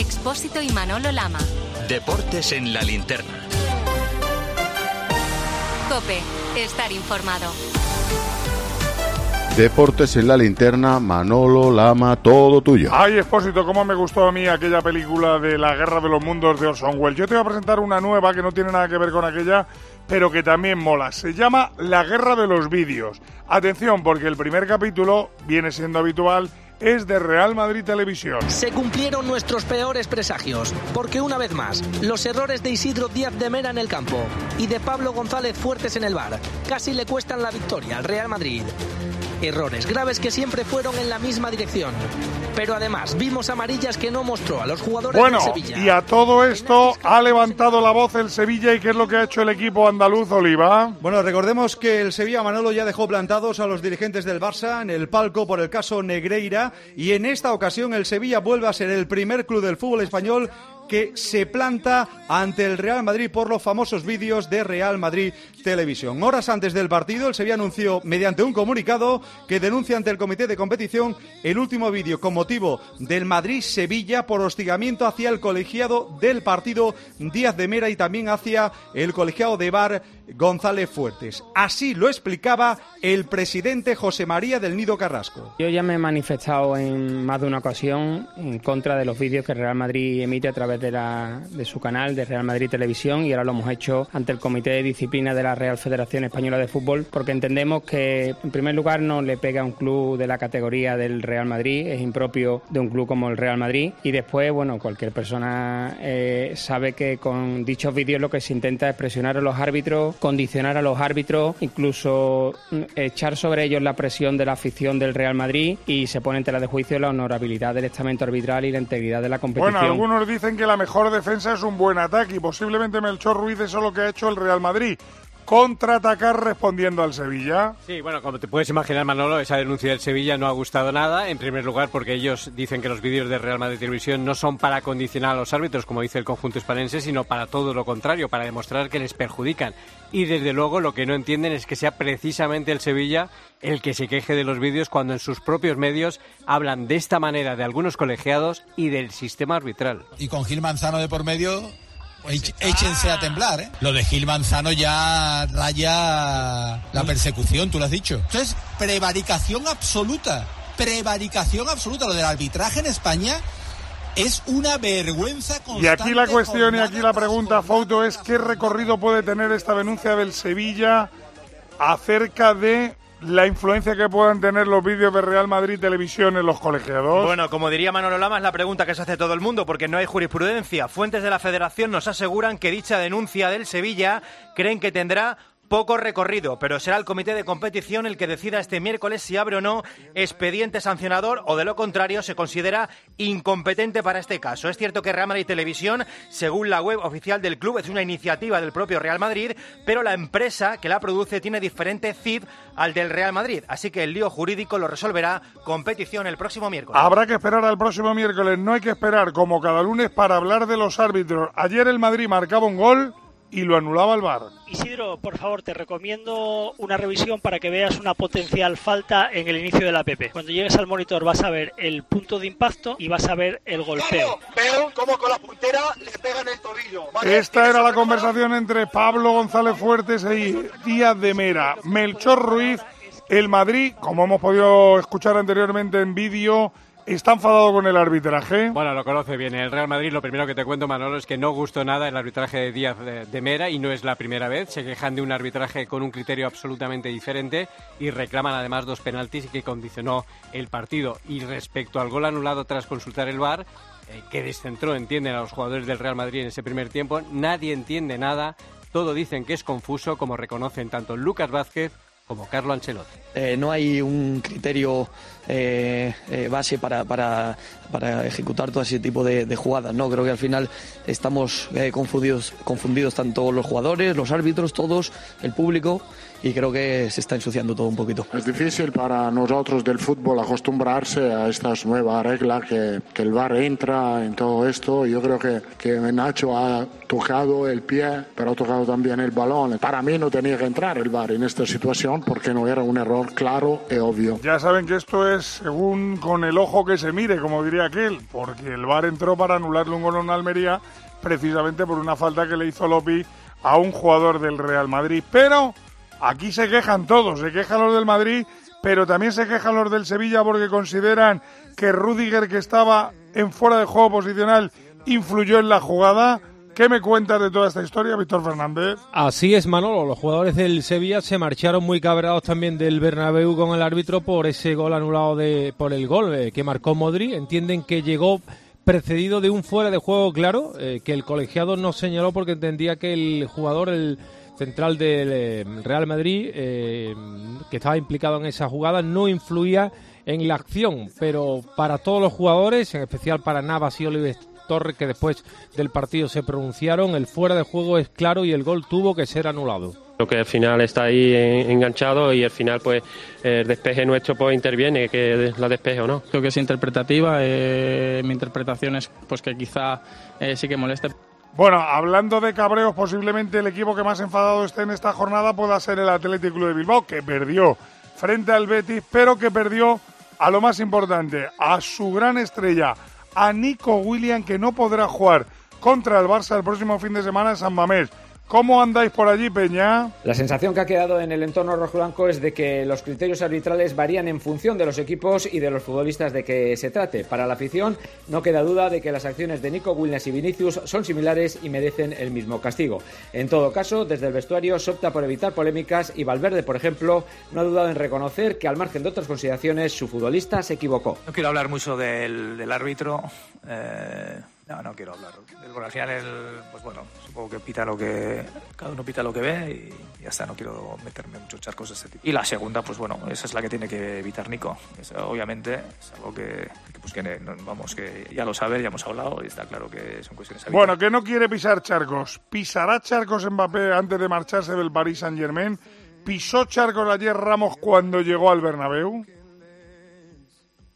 Expósito y Manolo Lama. Deportes en la linterna. Cope, estar informado. Deportes en la linterna, Manolo, Lama, todo tuyo. Ay, Expósito, cómo me gustó a mí aquella película de la Guerra de los Mundos de Orson Welles. Yo te voy a presentar una nueva que no tiene nada que ver con aquella, pero que también mola. Se llama La Guerra de los Vídeos. Atención, porque el primer capítulo viene siendo habitual es de Real Madrid Televisión. Se cumplieron nuestros peores presagios, porque una vez más, los errores de Isidro Díaz de Mera en el campo y de Pablo González Fuertes en el bar casi le cuestan la victoria al Real Madrid. Errores graves que siempre fueron en la misma dirección. Pero además vimos amarillas que no mostró a los jugadores Bueno, de Sevilla. y a todo esto ha levantado la voz el Sevilla y qué es lo que ha hecho el equipo andaluz, Oliva. Bueno, recordemos que el Sevilla Manolo ya dejó plantados a los dirigentes del Barça en el palco por el caso Negreira y en esta ocasión el Sevilla vuelve a ser el primer club del fútbol español que se planta ante el Real Madrid por los famosos vídeos de Real Madrid Televisión. Horas antes del partido, el Sevilla anunció mediante un comunicado que denuncia ante el comité de competición el último vídeo con motivo del Madrid-Sevilla por hostigamiento hacia el colegiado del partido Díaz de Mera y también hacia el colegiado de Bar González Fuertes. Así lo explicaba el presidente José María del Nido Carrasco. Yo ya me he manifestado en más de una ocasión en contra de los vídeos que Real Madrid emite a través de, la- su canal de Real Madrid Televisión y ahora lo hemos hecho ante el Comité de Disciplina de la Real Federación Española de Fútbol porque entendemos que en primer lugar no le pega a un club de la categoría del Real Madrid, es impropio de un club como el Real Madrid y después, bueno, cualquier persona eh, sabe que con dichos vídeos lo que se intenta es presionar a los árbitros, condicionar a los árbitros, incluso mm, echar sobre ellos la presión de la afición del Real Madrid y se pone en tela de juicio la honorabilidad del estamento arbitral y la integridad de la competición. Bueno, algunos dicen que la mejor defensa es un buen ataque y posiblemente Melchor Ruiz eso es lo que ha hecho el Real Madrid. Contraatacar respondiendo al Sevilla. Sí, bueno, como te puedes imaginar, Manolo, esa denuncia del Sevilla no ha gustado nada. En primer lugar, porque ellos dicen que los vídeos de Real Madrid Televisión no son para condicionar a los árbitros, como dice el conjunto hispanense, sino para todo lo contrario, para demostrar que les perjudican. Y desde luego lo que no entienden es que sea precisamente el Sevilla el que se queje de los vídeos cuando en sus propios medios hablan de esta manera de algunos colegiados y del sistema arbitral. y con Gil Manzano de por medio, éch- échense a temblar, ¿eh? Lo de Gil Manzano ya raya la persecución, tú lo has dicho. Esto es prevaricación absoluta, prevaricación absoluta. Lo del arbitraje en España es una vergüenza Y constante. aquí la cuestión y aquí la pregunta, Fauto, es qué recorrido puede tener esta denuncia del Sevilla acerca de la influencia que puedan tener los vídeos de Real Madrid Televisión en los colegiados. Bueno, como diría Manolo Lama, es la pregunta que se hace todo el mundo porque no hay jurisprudencia. Fuentes de la Federación nos aseguran que dicha denuncia del Sevilla creen que tendrá poco recorrido, pero será el comité de competición el que decida este miércoles si abre o no expediente sancionador o de lo contrario se considera incompetente para este caso. Es cierto que Real Madrid Televisión, según la web oficial del club, es una iniciativa del propio Real Madrid, pero la empresa que la produce tiene diferente CIF al del Real Madrid, así que el lío jurídico lo resolverá competición el próximo miércoles. Habrá que esperar al próximo miércoles, no hay que esperar como cada lunes para hablar de los árbitros. Ayer el Madrid marcaba un gol y lo anulaba el VAR. Isidro, por favor, te recomiendo una revisión para que veas una potencial falta en el inicio de la PP. Cuando llegues al monitor vas a ver el punto de impacto y vas a ver el golpeo. Veo como con la puntera le pegan el tobillo. Esta era la conversación entre Pablo González Fuertes y Díaz de Mera. Melchor Ruiz, el Madrid, como hemos podido escuchar anteriormente en vídeo, está enfadado con el arbitraje. Bueno, lo conoce bien. El Real Madrid, lo primero que te cuento, Manolo, es que no gustó nada el arbitraje de Díaz de, Mera y no es la primera vez. Se quejan de un arbitraje con un criterio absolutamente diferente y reclaman además dos penaltis que condicionó el partido. Y respecto al gol anulado tras consultar el VAR, eh, que descentró, entienden, a los jugadores del Real Madrid en ese primer tiempo, nadie entiende nada. Todo dicen que es confuso, como reconocen tanto Lucas Vázquez como Carlo Ancelotti. Eh, no hay un criterio eh, eh, base para, para, para ejecutar todo ese tipo de, de jugadas. No, creo que al final estamos confundidos, confundidos tanto los jugadores, los árbitros, todos, el público y creo que se está ensuciando todo un poquito. Es difícil para nosotros del fútbol acostumbrarse a estas nuevas reglas que, que el VAR entra en todo esto. Yo creo que, que Nacho ha tocado el pie, pero ha tocado también el balón. Para mí no tenía que entrar el VAR en esta situación porque no era un error claro y obvio. Ya saben que esto es según con el ojo que se mire, como diría aquel, porque el VAR entró para anularle un gol en Almería precisamente por una falta que le hizo Lopi a un jugador del Real Madrid. Pero aquí se quejan todos, se quejan los del Madrid, pero también se quejan los del Sevilla porque consideran que Rudiger, que estaba en fuera de juego posicional, influyó en la jugada. ¿Qué me cuentas de toda esta historia, Víctor Fernández? Así es, Manolo. Los jugadores del Sevilla se marcharon muy cabreados también del Bernabéu con el árbitro por ese gol anulado de por el gol eh, que marcó Modri. Entienden que llegó precedido de un fuera de juego claro, eh, que el colegiado no señaló porque entendía que el jugador, el central del eh, Real Madrid, eh, que estaba implicado en esa jugada, no influía en la acción, pero para todos los jugadores, en especial para Navas y Oliver Torres, que después del partido se pronunciaron, el fuera de juego es claro y el gol tuvo que ser anulado. Creo que al final está ahí enganchado y al final pues el despeje nuestro pues interviene, que la despeje o no. Creo que es interpretativa, eh, mi interpretación es pues que quizá eh, sí que moleste. Bueno, hablando de cabreos, posiblemente el equipo que más enfadado esté en esta jornada pueda ser el Atlético Club de Bilbao, que perdió frente al Betis, pero que perdió a lo más importante, a su gran estrella, a Nico William, que no podrá jugar contra el Barça el próximo fin de semana en San Mamés. ¿Cómo andáis por allí, Peña? La sensación que ha quedado en el entorno rojiblanco es de que los criterios arbitrales varían en función de los equipos y de los futbolistas de que se trate. Para la afición, no queda duda de que las acciones de Nico Williams y Vinicius son similares y merecen el mismo castigo. En todo caso, desde el vestuario se opta por evitar polémicas y Valverde, por ejemplo, no ha dudado en reconocer que al margen de otras consideraciones, su futbolista se equivocó. No quiero hablar mucho del, del árbitro. Eh no, no quiero hablar. Porque al final, el, pues bueno, supongo que pita lo que. Cada uno pita lo que ve y ya está, no quiero meterme en muchos charcos de este tipo. Y la segunda, pues bueno, esa es la que tiene que evitar Nico. obviamente es algo que, pues que, vamos, que ya lo sabe, ya hemos hablado y está claro que son cuestiones Bueno, que no quiere pisar charcos. ¿Pisará charcos Mbappé antes de marcharse del Paris Saint Germain? ¿Pisó charcos ayer Ramos cuando llegó al Bernabéu?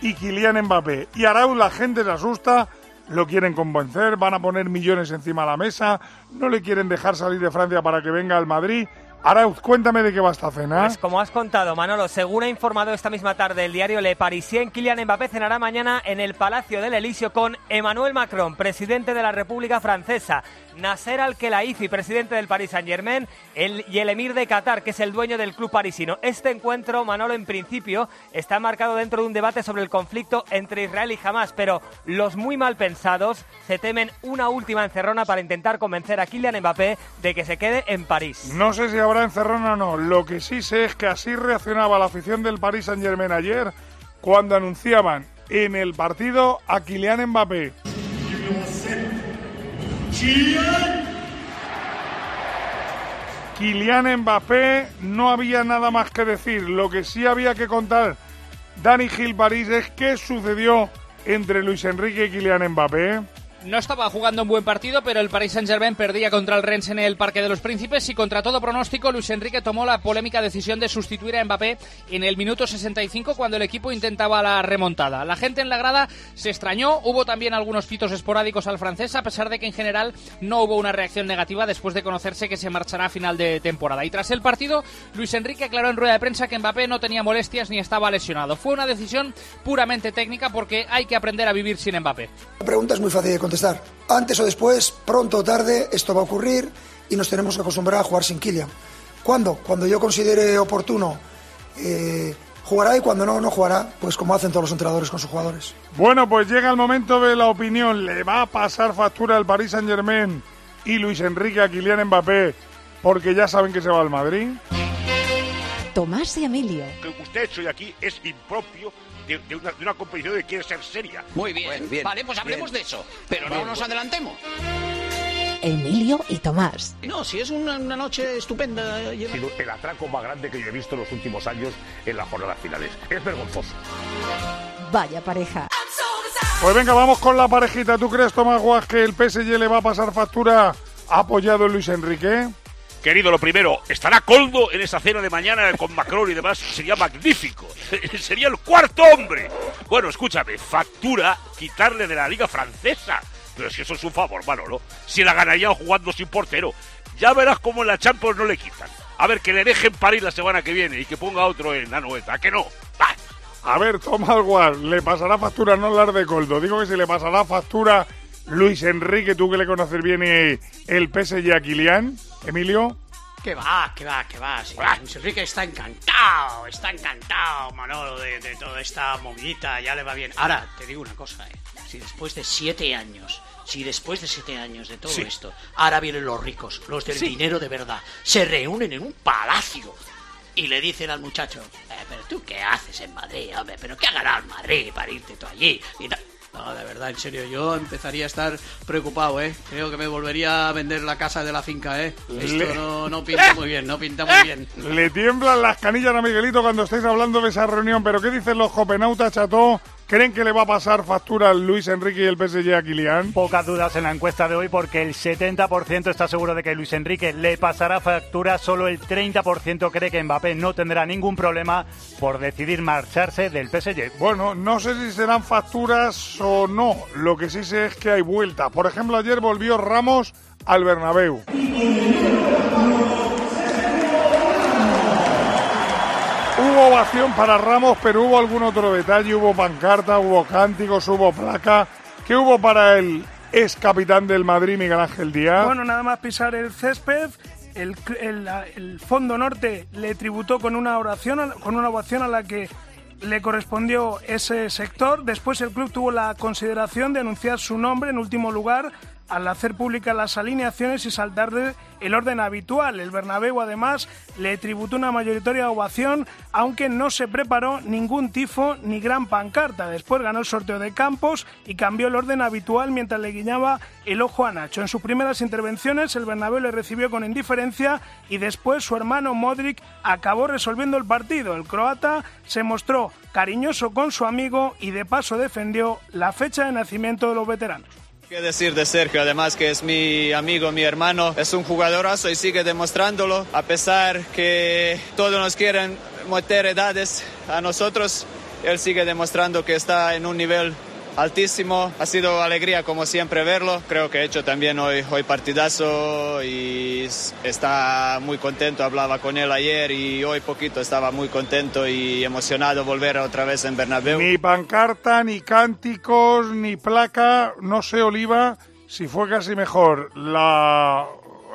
y Kylian Mbappé. Y Arauz la gente se asusta, lo quieren convencer, van a poner millones encima de la mesa, no le quieren dejar salir de Francia para que venga al Madrid. Arauz, cuéntame de qué va esta cena. Pues como has contado, Manolo, según ha informado esta misma tarde el diario Le Parisien, Kylian Mbappé cenará mañana en el Palacio del Elíseo con Emmanuel Macron, presidente de la República Francesa. Nasser Al-Khelaifi, presidente del Paris Saint-Germain, y el emir de Qatar, que es el dueño del club parisino. Este encuentro, Manolo, en principio, está marcado dentro de un debate sobre el conflicto entre Israel y Hamas, pero los muy mal pensados se temen una última encerrona para intentar convencer a Kylian Mbappé de que se quede en París. No sé si habrá encerrona no. Lo que sí sé es que así reaccionaba la afición del Paris Saint-Germain ayer cuando anunciaban en el partido a Kylian Mbappé. Kylian Mbappé, no había nada más que decir. Lo que sí había que contar, Dani Gil París, es qué sucedió entre Luis Enrique y Kylian Mbappé no estaba jugando un buen partido, pero el Paris Saint-Germain perdía contra el Rennes en el Parque de los Príncipes y contra todo pronóstico Luis Enrique tomó la polémica decisión de sustituir a Mbappé en el minuto 65 cuando el equipo intentaba la remontada. La gente en la grada se extrañó, hubo también algunos pitos esporádicos al francés, a pesar de que en general no hubo una reacción negativa después de conocerse que se marchará a final de temporada. Y tras el partido, Luis Enrique aclaró en rueda de prensa que Mbappé no tenía molestias ni estaba lesionado. Fue una decisión puramente técnica porque hay que aprender a vivir sin Mbappé. La pregunta es muy fácil de contestar antes o después, pronto o tarde, esto va a ocurrir y nos tenemos que acostumbrar a jugar sin Kylian. ¿Cuándo? Cuando yo considere oportuno. Eh, jugará y cuando no, no jugará, pues como hacen todos los entrenadores con sus jugadores. Bueno, pues llega el momento de la opinión. ¿Le va a pasar factura al Paris Saint Germain y Luis Enrique a Kylian Mbappé porque ya saben que se va al Madrid? Tomás y Emilio. Lo que usted hecho hoy aquí es impropio de, de una, de una competición que quiere ser seria. Muy bien. Vale, pues hablemos de eso. Pero no nos adelantemos. Emilio y Tomás. No, si es una, una noche estupenda. Ha sido el atraco más grande que yo he visto en los últimos años en las jornadas finales. Es vergonzoso. Vaya pareja. Pues venga, vamos con la parejita. ¿Tú crees, Tomás Guas, que el PSG le va a pasar factura apoyado en Luis Enrique? Querido, lo primero, estará Coldo en esa cena de mañana con Macron y demás. Sería magnífico. Sería el cuarto hombre. Bueno, escúchame, factura quitarle de la liga francesa. Pero si eso es un favor, Manolo. Si la ganaría jugando sin portero. Ya verás cómo en la Champions no le quitan. A ver, que le dejen París la semana que viene y que ponga otro en la. ¿A que no? A ver, Tomás Guas, le pasará factura no hablar de Coldo. Digo que si le pasará factura Luis Enrique, tú que le conoces bien, el PSG a Kilian. Emilio. Que va, que va, que va. Sí, Luis Enrique está encantado, está encantado, Manolo, de, de toda esta movidita, ya le va bien. Ahora, te digo una cosa, eh. Si después de siete años, si después de siete años de todo Sí. esto, ahora vienen los ricos, los del Sí. dinero de verdad, se reúnen en un palacio y le dicen al muchacho, "Eh, pero tú qué haces en Madrid, hombre, pero qué el Madrid para irte tú allí. Y. No, de verdad, en serio, yo empezaría a estar preocupado, ¿eh? Creo que me volvería a vender la casa de la finca, ¿eh? Esto Le- no, no pinta muy bien, no pinta muy bien. Le tiemblan las canillas a Miguelito cuando estáis hablando de esa reunión. Pero ¿qué dicen los copenautas, Cható? ¿Creen que le va a pasar factura Luis Enrique y el PSG a Kilian? Pocas dudas en la encuesta de hoy porque el 70% está seguro de que Luis Enrique le pasará factura, solo el 30% cree que Mbappé no tendrá ningún problema por decidir marcharse del PSG. Bueno, no sé si serán facturas o no. Lo que sí sé es que hay vuelta. Por ejemplo, ayer volvió Ramos al Bernabéu. Hubo ovación para Ramos, pero hubo algún otro detalle. Hubo pancarta, hubo cánticos, hubo placa. ¿Qué hubo para el ex capitán del Madrid, Miguel Ángel Díaz? Bueno, nada más pisar el césped, el, el- el Fondo Norte le tributó con una oración, con una ovación a la que le correspondió ese sector. Después el club tuvo la consideración de anunciar su nombre en último lugar al hacer públicas las alineaciones y saltar de el orden habitual. El Bernabéu además le tributó una mayoritaria ovación, aunque no se preparó ningún tifo ni gran pancarta. Después ganó el sorteo de campos y cambió el orden habitual mientras le guiñaba el ojo a Nacho. En sus primeras intervenciones el Bernabéu le recibió con indiferencia y después su hermano Modric acabó resolviendo el partido. El croata se mostró cariñoso con su amigo y de paso defendió la fecha de nacimiento de los veteranos. ¿Qué decir de Sergio? Además que es mi amigo, mi hermano, es un jugadorazo y sigue demostrándolo. A pesar que todos nos quieren meter edades a nosotros, él sigue demostrando que está en un nivel altísimo. Ha sido alegría como siempre verlo. Creo que ha hecho también hoy, hoy partidazo y está muy contento. Hablaba con él ayer y hoy poquito estaba muy contento y emocionado volver otra vez en Bernabéu. Ni pancarta, ni cánticos, ni placa. No sé, Oliva, si fue casi mejor la,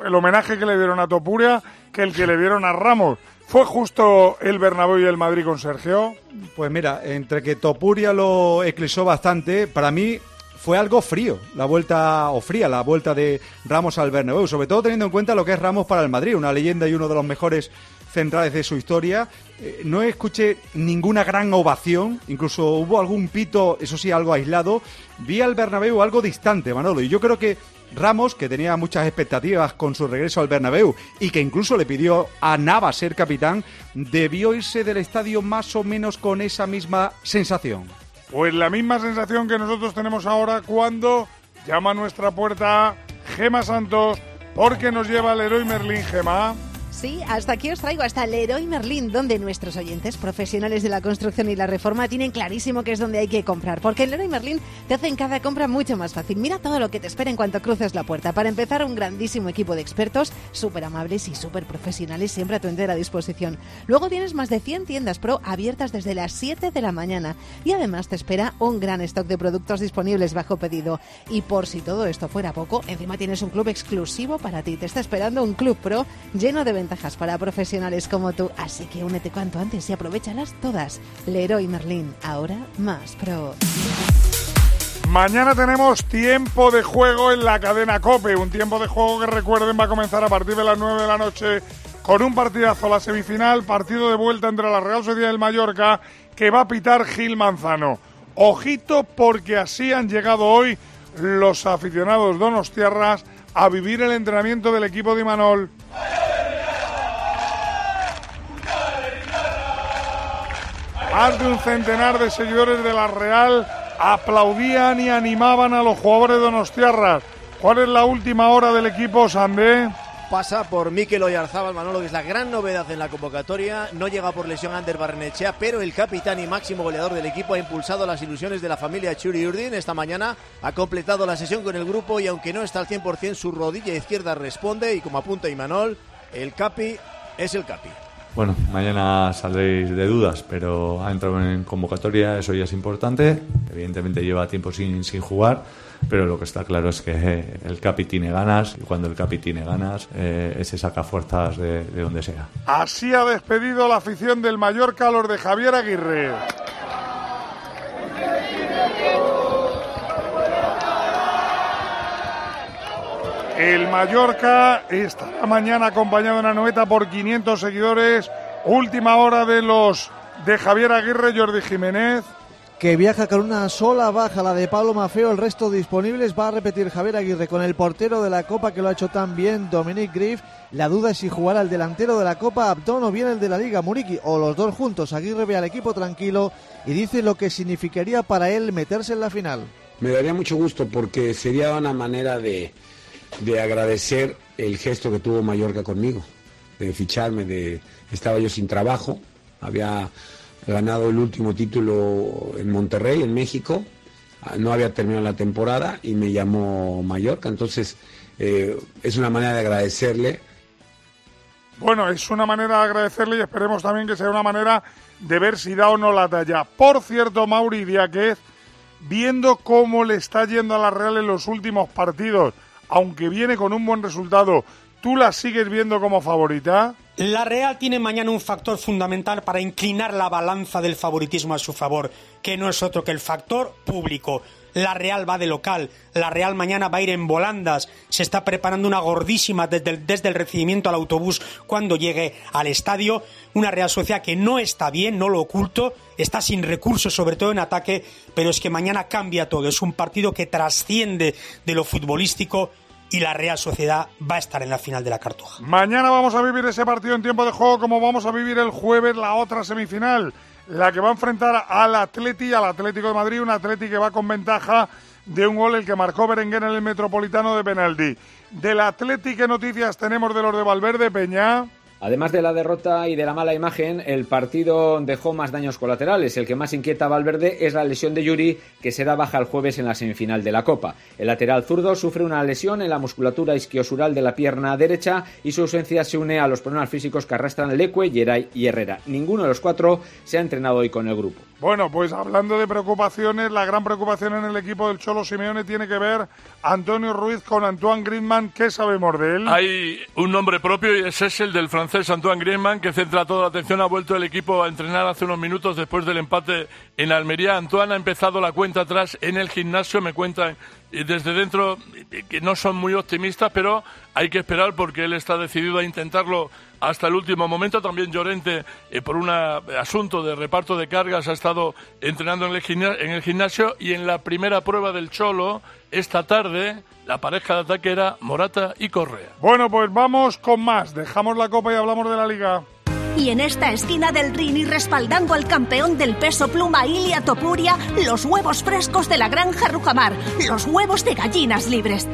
el homenaje que le dieron a Topuria que el que le dieron a Ramos. ¿Fue justo el Bernabéu y el Madrid con Sergio? Pues mira, entre que Topuria lo eclipsó bastante, para mí fue algo frío, la vuelta, o fría, la vuelta de Ramos al Bernabéu, sobre todo teniendo en cuenta lo que es Ramos para el Madrid, una leyenda y uno de los mejores centrales de su historia. Eh, no escuché ninguna gran ovación, incluso hubo algún pito, eso sí, algo aislado. Vi al Bernabéu algo distante, Manolo, y yo creo que Ramos, que tenía muchas expectativas con su regreso al Bernabéu y que incluso le pidió a Navas ser capitán, debió irse del estadio más o menos con esa misma sensación. Pues la misma sensación que nosotros tenemos ahora cuando llama a nuestra puerta Gema Santos porque nos lleva el héroe Merlín Gema. Sí, hasta aquí os traigo hasta Leroy Merlin, donde nuestros oyentes profesionales de la construcción y la reforma tienen clarísimo que es donde hay que comprar, porque en Leroy Merlin te hacen cada compra mucho más fácil. Mira todo lo que te espera en cuanto cruces la puerta. Para empezar, un grandísimo equipo de expertos, súper amables y súper profesionales, siempre a tu entera disposición. Luego tienes más de 100 tiendas pro abiertas desde las 7 de la mañana y además te espera un gran stock de productos disponibles bajo pedido. Y por si todo esto fuera poco, encima tienes un club exclusivo para ti. Te está esperando un club pro lleno de ventajas para profesionales como tú. Así que únete cuanto antes y aprovechalas todas. Leroy Merlin, ahora más pro. Mañana tenemos tiempo de juego en la cadena Cope, un tiempo de juego que recuerden va a comenzar a partir de las 9 de la noche con un partidazo a la semifinal, partido de vuelta entre la Real Sociedad del Mallorca, que va a pitar Gil Manzano. Ojito porque así han llegado hoy los aficionados donostiarras a vivir el entrenamiento del equipo de Imanol. Más de un centenar de seguidores de la Real aplaudían y animaban a los jugadores de Donostiarras. ¿Cuál es la última hora del equipo Sandé? pasa por Mikel Oyarzábal Manolo, que es la gran novedad en la convocatoria. No llega por lesión Ander Barrenechea, pero el capitán y máximo goleador del equipo ha impulsado las ilusiones de la familia Churi Urdin. Esta mañana ha completado la sesión con el grupo y aunque no está al 100%, su rodilla izquierda responde y como apunta Imanol, el capi es el capi. Bueno, mañana saldréis de dudas, pero ha entrado en convocatoria, eso ya es importante. Evidentemente lleva tiempo sin, sin jugar, pero lo que está claro es que el Capi tiene ganas y cuando el Capi tiene ganas, eh, ese saca fuerzas de, de donde sea. Así ha despedido la afición del Mallorca a los de Javier Aguirre. El Mallorca estará mañana acompañado en la noveta por 500 seguidores. Última hora de los de Javier Aguirre, Jordi Jiménez. que viaja con una sola baja, la de Pablo Mafeo, el resto disponibles. Va a repetir Javier Aguirre con el portero de la Copa que lo ha hecho tan bien, Dominic Griff. La duda es si jugará el delantero de la Copa, Abdón, o bien el de la Liga, Muriki, o los dos juntos. Aguirre ve al equipo tranquilo y dice lo que significaría para él meterse en la final. Me daría mucho gusto porque sería una manera de, de agradecer el gesto que tuvo Mallorca conmigo, de ficharme, de estaba yo sin trabajo, había ganado el último título en Monterrey, en México, ah, no había terminado la temporada y me llamó Mallorca, entonces eh, es una manera de agradecerle. Bueno, es una manera de agradecerle y esperemos también que sea una manera de ver si da o no la talla. Por cierto, Mauri Diáquez, viendo cómo le está yendo a la Real en los últimos partidos, aunque viene con un buen resultado, ¿tú la sigues viendo como favorita? La Real tiene mañana un factor fundamental para inclinar la balanza del favoritismo a su favor, que no es otro que el factor público. La Real va de local, la Real mañana va a ir en volandas, se está preparando una gordísima desde el, desde el recibimiento al autobús cuando llegue al estadio, una Real Sociedad que no está bien, no lo oculto, está sin recursos, sobre todo en ataque, pero es que mañana cambia todo, es un partido que trasciende de lo futbolístico y la Real Sociedad va a estar en la final de la Cartuja. Mañana vamos a vivir ese partido en tiempo de juego como vamos a vivir el jueves la otra semifinal, la que va a enfrentar al Atleti, al Atlético de Madrid, un Atleti que va con ventaja de un gol el que marcó Berenguer en el Metropolitano de penalti. Del Atleti, ¿qué noticias tenemos de los de Valverde, Peña? Además de la derrota y de la mala imagen, el partido dejó más daños colaterales. El que más inquieta a Valverde es la lesión de Yuri, que será baja el jueves en la semifinal de la Copa. El lateral zurdo sufre una lesión en la musculatura isquiosural de la pierna derecha y su ausencia se une a los problemas físicos que arrastran Leque, Geray y Herrera. Ninguno de los cuatro se ha entrenado hoy con el grupo. Bueno, pues hablando de preocupaciones, la gran preocupación en el equipo del Cholo Simeone tiene que ver Antonio Ruiz con Antoine Griezmann. ¿Qué sabemos de él? Hay un nombre propio y ese es el del francés Antoine Griezmann, que centra toda la atención. Ha vuelto el equipo a entrenar hace unos minutos después del empate en Almería. Antoine ha empezado la cuenta atrás en el gimnasio, me cuentan desde dentro que no son muy optimistas, pero hay que esperar porque él está decidido a intentarlo hasta el último momento. También Llorente, eh, por un asunto de reparto de cargas, ha estado entrenando en el, en el gimnasio y en la primera prueba del Cholo, esta tarde, la pareja de ataque era Morata y Correa. Bueno, pues vamos con más. Dejamos la copa y hablamos de la liga. Y en esta esquina del ring y respaldando al campeón del peso pluma Ilia Topuria, los huevos frescos de la granja Rujamar, los huevos de gallinas libres.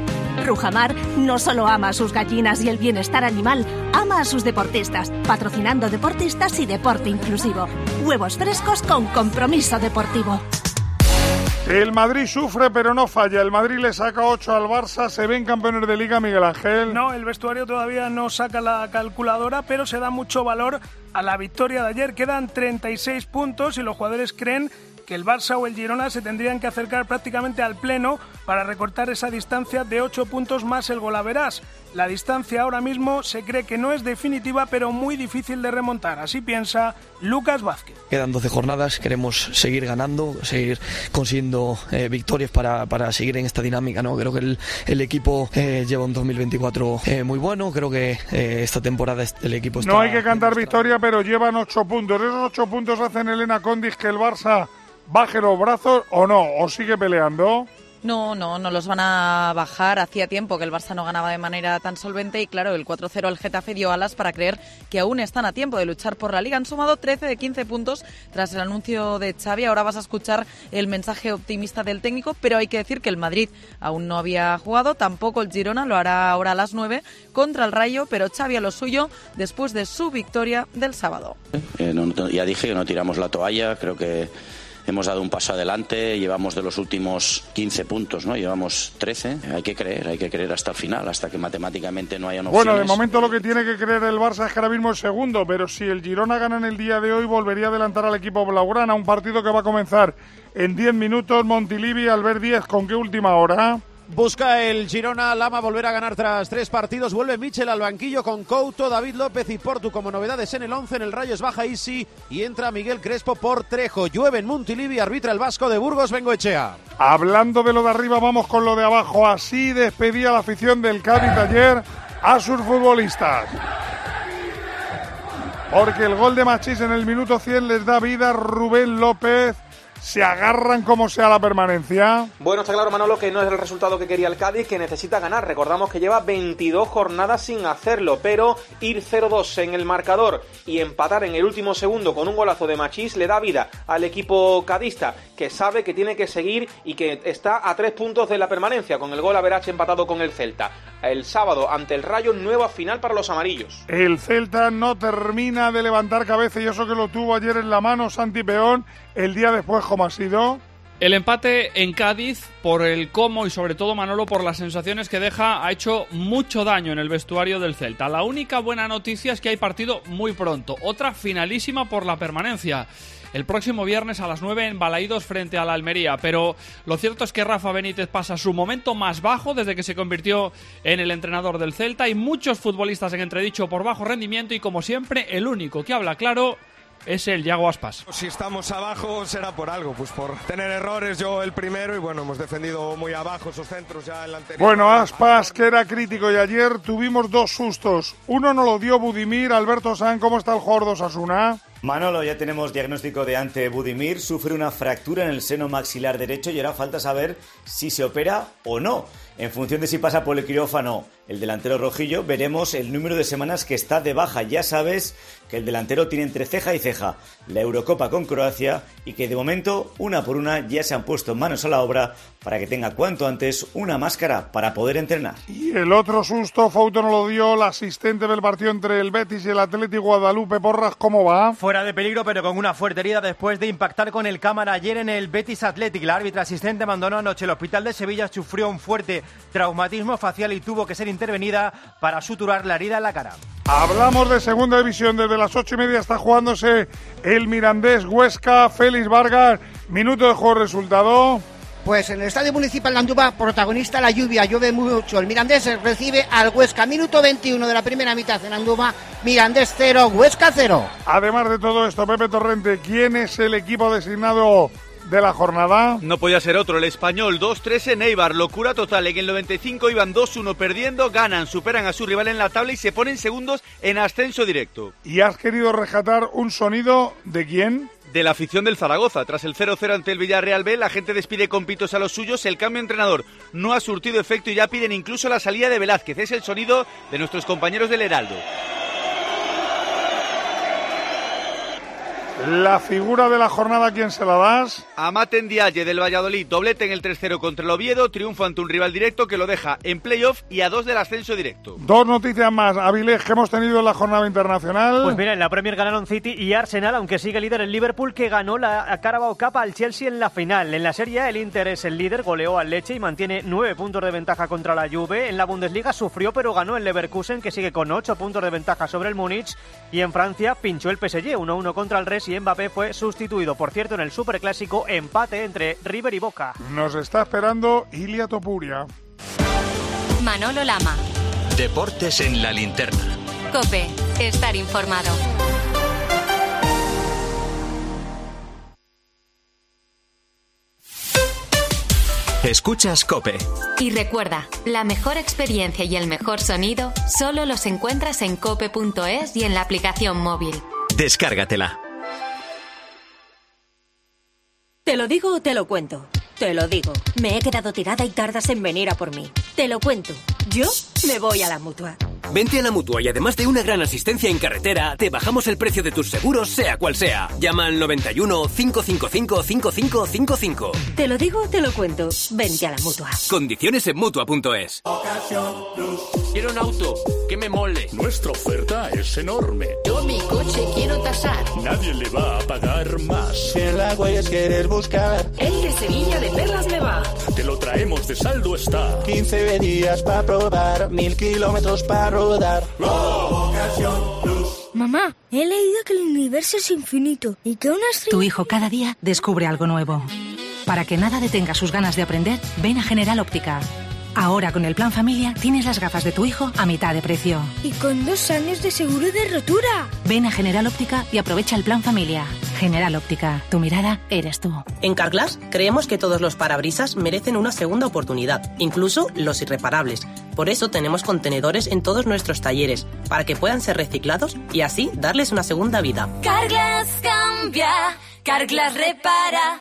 Rujamar no solo ama a sus gallinas y el bienestar animal, ama a sus deportistas, patrocinando deportistas y deporte inclusivo. Huevos frescos con compromiso deportivo. El Madrid sufre pero no falla. El Madrid le saca 8 al Barça. Se ven campeones de liga, Miguel Ángel. No, el vestuario todavía no saca la calculadora, pero se da mucho valor a la victoria de ayer. Quedan 36 puntos y los jugadores creen que el Barça o el Girona se tendrían que acercar prácticamente al pleno para recortar esa distancia de 8 puntos más el golaveras. La distancia ahora mismo se cree que no es definitiva, pero muy difícil de remontar. Así piensa Lucas Vázquez. Quedan 12 jornadas, queremos seguir ganando, seguir consiguiendo eh, victorias para, para, seguir en esta dinámica. ¿no? Creo que el, el equipo eh, lleva un 2024 eh, muy bueno, creo que eh, esta temporada el equipo está... No hay que cantar victoria, pero llevan 8 puntos. Esos 8 puntos hacen Elena Condis que el Barça baje los brazos o no, o sigue peleando. No, no, no los van a bajar. Hacía tiempo que el Barça no ganaba de manera tan solvente y claro, el 4-0 al Getafe dio alas para creer que aún están a tiempo de luchar por la liga. Han sumado 13 de 15 puntos tras el anuncio de Xavi. Ahora vas a escuchar el mensaje optimista del técnico, pero hay que decir que el Madrid aún no había jugado, tampoco el Girona, lo hará ahora a las 9 contra el Rayo, pero Xavi a lo suyo después de su victoria del sábado. Eh, ya dije que no tiramos la toalla, creo que hemos dado un paso adelante, llevamos de los últimos 15 puntos, ¿no? Llevamos 13. Hay que creer, hay que creer hasta el final, hasta que matemáticamente no haya opciones. Bueno, de momento lo que tiene que creer el Barça es que ahora mismo es segundo, pero si el Girona gana en el día de hoy, volvería a adelantar al equipo blaugrana, un partido que va a comenzar en 10 minutos. Montilivi, Albert 10, ¿con qué última hora? Busca el Girona Lama volver a ganar tras tres partidos. Vuelve Michel al banquillo con Couto, David López y Portu como novedades en el 11. En el Rayos baja Isi y entra Miguel Crespo por Trejo. Llueve en Montilivi, arbitra el Vasco de Burgos, Bengoechea. Hablando de lo de arriba, vamos con lo de abajo. Así despedía la afición del Cádiz ayer a sus futbolistas. Porque el gol de Machís en el minuto 100 les da vida Rubén López se agarran como sea la permanencia. Bueno, está claro, Manolo, que no es el resultado que quería el Cádiz, que necesita ganar. Recordamos que lleva 22 jornadas sin hacerlo, pero ir 0-2 en el marcador y empatar en el último segundo con un golazo de Machís le da vida al equipo cadista, que sabe que tiene que seguir y que está a tres puntos de la permanencia, con el gol a Verache empatado con el Celta. El sábado, ante el Rayo, nueva final para los amarillos. El Celta no termina de levantar cabeza y eso que lo tuvo ayer en la mano Santi Peón, el día después, ¿cómo ha sido? El empate en Cádiz, por el cómo y sobre todo Manolo por las sensaciones que deja, ha hecho mucho daño en el vestuario del Celta. La única buena noticia es que hay partido muy pronto, otra finalísima por la permanencia. El próximo viernes a las 9 en Balaídos frente a la Almería, pero lo cierto es que Rafa Benítez pasa su momento más bajo desde que se convirtió en el entrenador del Celta. Hay muchos futbolistas en entredicho por bajo rendimiento y como siempre el único que habla claro es el Yago Aspas. Si estamos abajo será por algo, pues por tener errores yo el primero y bueno, hemos defendido muy abajo esos centros ya en la anterior. Bueno, Aspas que era crítico y ayer tuvimos dos sustos. Uno no lo dio Budimir, Alberto San, ¿cómo está el jugador de Osasuna? Manolo, ya tenemos diagnóstico de ante Budimir, sufre una fractura en el seno maxilar derecho y ahora falta saber si se opera o no. En función de si pasa por el quirófano el delantero rojillo, veremos el número de semanas que está de baja. Ya sabes que el delantero tiene entre ceja y ceja la Eurocopa con Croacia y que de momento, una por una, ya se han puesto manos a la obra para que tenga cuanto antes una máscara para poder entrenar. Y el otro susto, Fauto no lo dio, el asistente del partido entre el Betis y el Atlético Guadalupe Porras, ¿cómo va? Fuera de peligro, pero con una fuerte herida después de impactar con el cámara ayer en el Betis Athletic. La árbitra asistente abandonó anoche el hospital de Sevilla, sufrió un fuerte traumatismo facial y tuvo que ser intervenida para suturar la herida en la cara. Hablamos de segunda división, desde las ocho y media está jugándose el Mirandés Huesca, Félix Vargas, minuto de juego resultado. Pues en el Estadio Municipal de Andúba, protagonista la lluvia, llueve mucho. El Mirandés recibe al Huesca, minuto 21 de la primera mitad en Andúba, Mirandés 0, Huesca 0. Además de todo esto, Pepe Torrente, ¿quién es el equipo designado de la jornada. No podía ser otro, el español 2-3 en Eibar, locura total. En el 95 iban 2-1 perdiendo, ganan, superan a su rival en la tabla y se ponen segundos en ascenso directo. ¿Y has querido rescatar un sonido de quién? de la afición del Zaragoza. Tras el 0-0 ante el Villarreal B, la gente despide con pitos a los suyos. El cambio de entrenador no ha surtido efecto y ya piden incluso la salida de Velázquez. Es el sonido de nuestros compañeros del Heraldo. La figura de la jornada, ¿quién se la das? A Maten Dialle del Valladolid, doblete en el 3-0 contra el Oviedo, triunfo ante un rival directo que lo deja en playoff y a dos del ascenso directo. Dos noticias más, Avilés, que hemos tenido en la jornada internacional. Pues mira, en la Premier ganaron City y Arsenal, aunque sigue líder el Liverpool, que ganó la Carabao Cup al Chelsea en la final. En la Serie el Inter es el líder, goleó al Leche y mantiene nueve puntos de ventaja contra la Juve. En la Bundesliga sufrió, pero ganó el Leverkusen, que sigue con ocho puntos de ventaja sobre el Múnich. Y en Francia pinchó el PSG, 1-1 contra el Res minutos y Mbappé fue sustituido. Por cierto, en el Superclásico, empate entre River y Boca. Nos está esperando Ilia Topuria. Manolo Lama. Deportes en la linterna. Cope, estar informado. Escuchas Cope. Y recuerda, la mejor experiencia y el mejor sonido solo los encuentras en cope.es y en la aplicación móvil. Descárgatela. ¿Te lo digo o te lo cuento? Te lo digo. Me he quedado tirada y tardas en venir a por mí. Te lo cuento. Yo me voy a la mutua. Vente a la mutua y además de una gran asistencia en carretera, te bajamos el precio de tus seguros, sea cual sea. Llama al 91 555 5555. Te lo digo o te lo cuento. Vente a la mutua. Condiciones en mutua.es. Quiero un auto que me mole. Nuestra oferta es enorme. Yo mi coche quiero tasar. Nadie le va a pagar más. Si en la huellas quieres buscar. El de Sevilla de Perlas me va. Te lo traemos de saldo está. 15 días para probar, mil kilómetros para rodar. Mamá, he leído que el universo es infinito y que una estrella... Tu hijo cada día descubre algo nuevo. Para que nada detenga sus ganas de aprender, ven a General Óptica. Ahora con el plan familia tienes las gafas de tu hijo a mitad de precio. Y con dos años de seguro de rotura. Ven a General Óptica y aprovecha el plan familia. General Óptica, tu mirada eres tú. En Carglass creemos que todos los parabrisas merecen una segunda oportunidad, incluso los irreparables. Por eso tenemos contenedores en todos nuestros talleres, para que puedan ser reciclados y así darles una segunda vida. Carglass cambia, Carglass repara.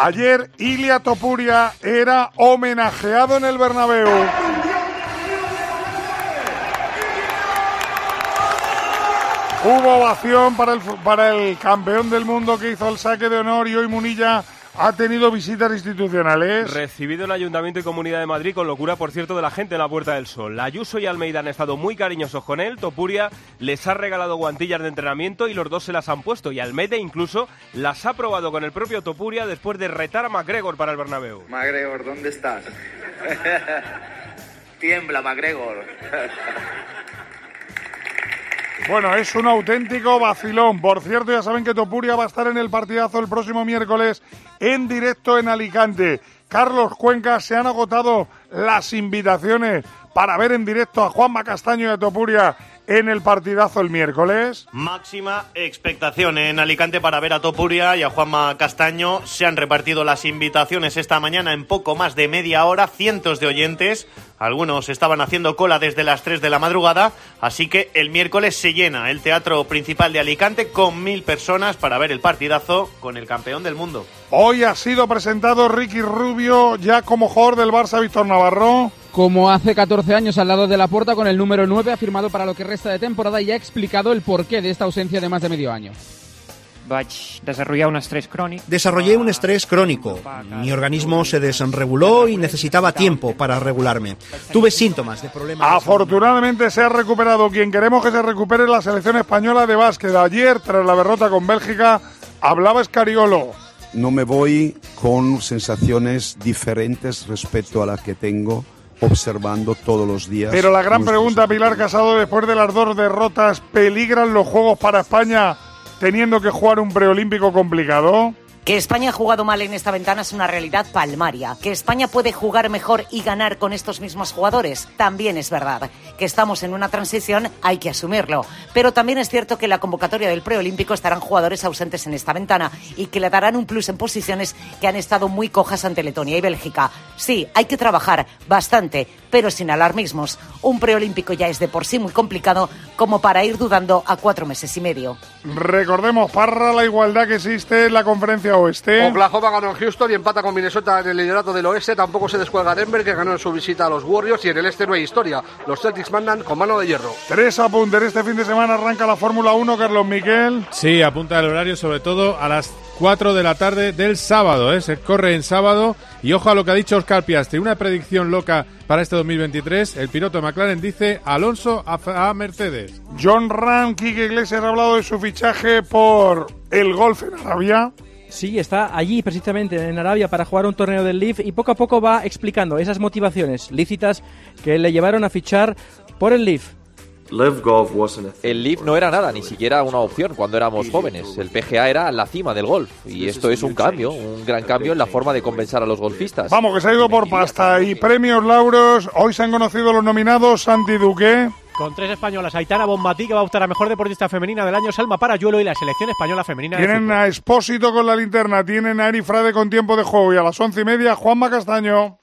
Ayer Ilia Topuria era homenajeado en el Bernabéu. Hubo ovación para el, para el campeón del mundo que hizo el saque de honor y hoy Munilla ha tenido visitas institucionales. Recibido en Ayuntamiento y Comunidad de Madrid con locura, por cierto, de la gente en la Puerta del Sol. Ayuso y Almeida han estado muy cariñosos con él. Topuria les ha regalado guantillas de entrenamiento y los dos se las han puesto. Y Almeida incluso las ha probado con el propio Topuria después de retar a McGregor para el Bernabéu. McGregor, ¿dónde estás? Tiembla, McGregor. Bueno, es un auténtico vacilón. Por cierto, ya saben que Topuria va a estar en el partidazo el próximo miércoles en directo en Alicante. Carlos Cuenca, se han agotado las invitaciones para ver en directo a Juanma Castaño a Topuria en el partidazo el miércoles. Máxima expectación en Alicante para ver a Topuria y a Juanma Castaño. Se han repartido las invitaciones esta mañana en poco más de media hora, cientos de oyentes. Algunos estaban haciendo cola desde las 3 de la madrugada, así que el miércoles se llena el teatro principal de Alicante con mil personas para ver el partidazo con el campeón del mundo. Hoy ha sido presentado Ricky Rubio ya como jugador del Barça, Víctor Navarro. Como hace 14 años al lado de la puerta con el número 9 ha firmado para lo que resta de temporada y ha explicado el porqué de esta ausencia de más de medio año. Desarrollar un estrés crónico. Desarrollé un estrés crónico. Mi organismo se desreguló y necesitaba tiempo para regularme. Tuve síntomas de problemas. Afortunadamente se ha recuperado. Quien queremos que se recupere es la selección española de básquet. Ayer, tras la derrota con Bélgica, hablaba Escariolo. No me voy con sensaciones diferentes respecto a las que tengo observando todos los días. Pero la gran pregunta, Pilar Casado, después de las dos derrotas, ¿peligran los Juegos para España teniendo que jugar un preolímpico complicado? Que España ha jugado mal en esta ventana es una realidad palmaria. Que España puede jugar mejor y ganar con estos mismos jugadores también es verdad. Que estamos en una transición hay que asumirlo. Pero también es cierto que la convocatoria del preolímpico estarán jugadores ausentes en esta ventana y que le darán un plus en posiciones que han estado muy cojas ante Letonia y Bélgica. Sí, hay que trabajar bastante, pero sin alarmismos. Un preolímpico ya es de por sí muy complicado como para ir dudando a cuatro meses y medio. Recordemos, Parra, la igualdad que existe en la conferencia oeste. Oklahoma ganó en Houston y empata con Minnesota en el liderato del oeste. Tampoco se descuelga Denver, que ganó en su visita a los Warriors. Y en el este no hay historia. Los Celtics mandan con mano de hierro. Tres apuntes. Este fin de semana arranca la Fórmula 1, Carlos Miguel. Sí, apunta el horario, sobre todo a las 4 de la tarde del sábado. ¿eh? Se corre en sábado. Y ojo a lo que ha dicho Oscar Piastri. Una predicción loca para este 2023. El piloto de McLaren dice Alonso a, a Mercedes. John Ram, Kike Iglesias ha hablado de su fichaje por el golf en Arabia. Sí, está allí precisamente en Arabia para jugar un torneo del Leaf y poco a poco va explicando esas motivaciones lícitas que le llevaron a fichar por el Leaf. El Leaf no era nada, ni siquiera una opción cuando éramos jóvenes. El PGA era la cima del golf. Y esto es un cambio, un gran cambio en la forma de compensar a los golfistas. Vamos, que se ha ido por pasta. Y premios Lauros. Hoy se han conocido los nominados. Santi Duque. Con tres españolas, Aitana Bonmatí, que va a optar a Mejor Deportista Femenina del año, Salma Parayuelo y la Selección Española Femenina Tienen a Espósito con la linterna, tienen a Eri Frade con tiempo de juego y a las once y media Juanma Castaño.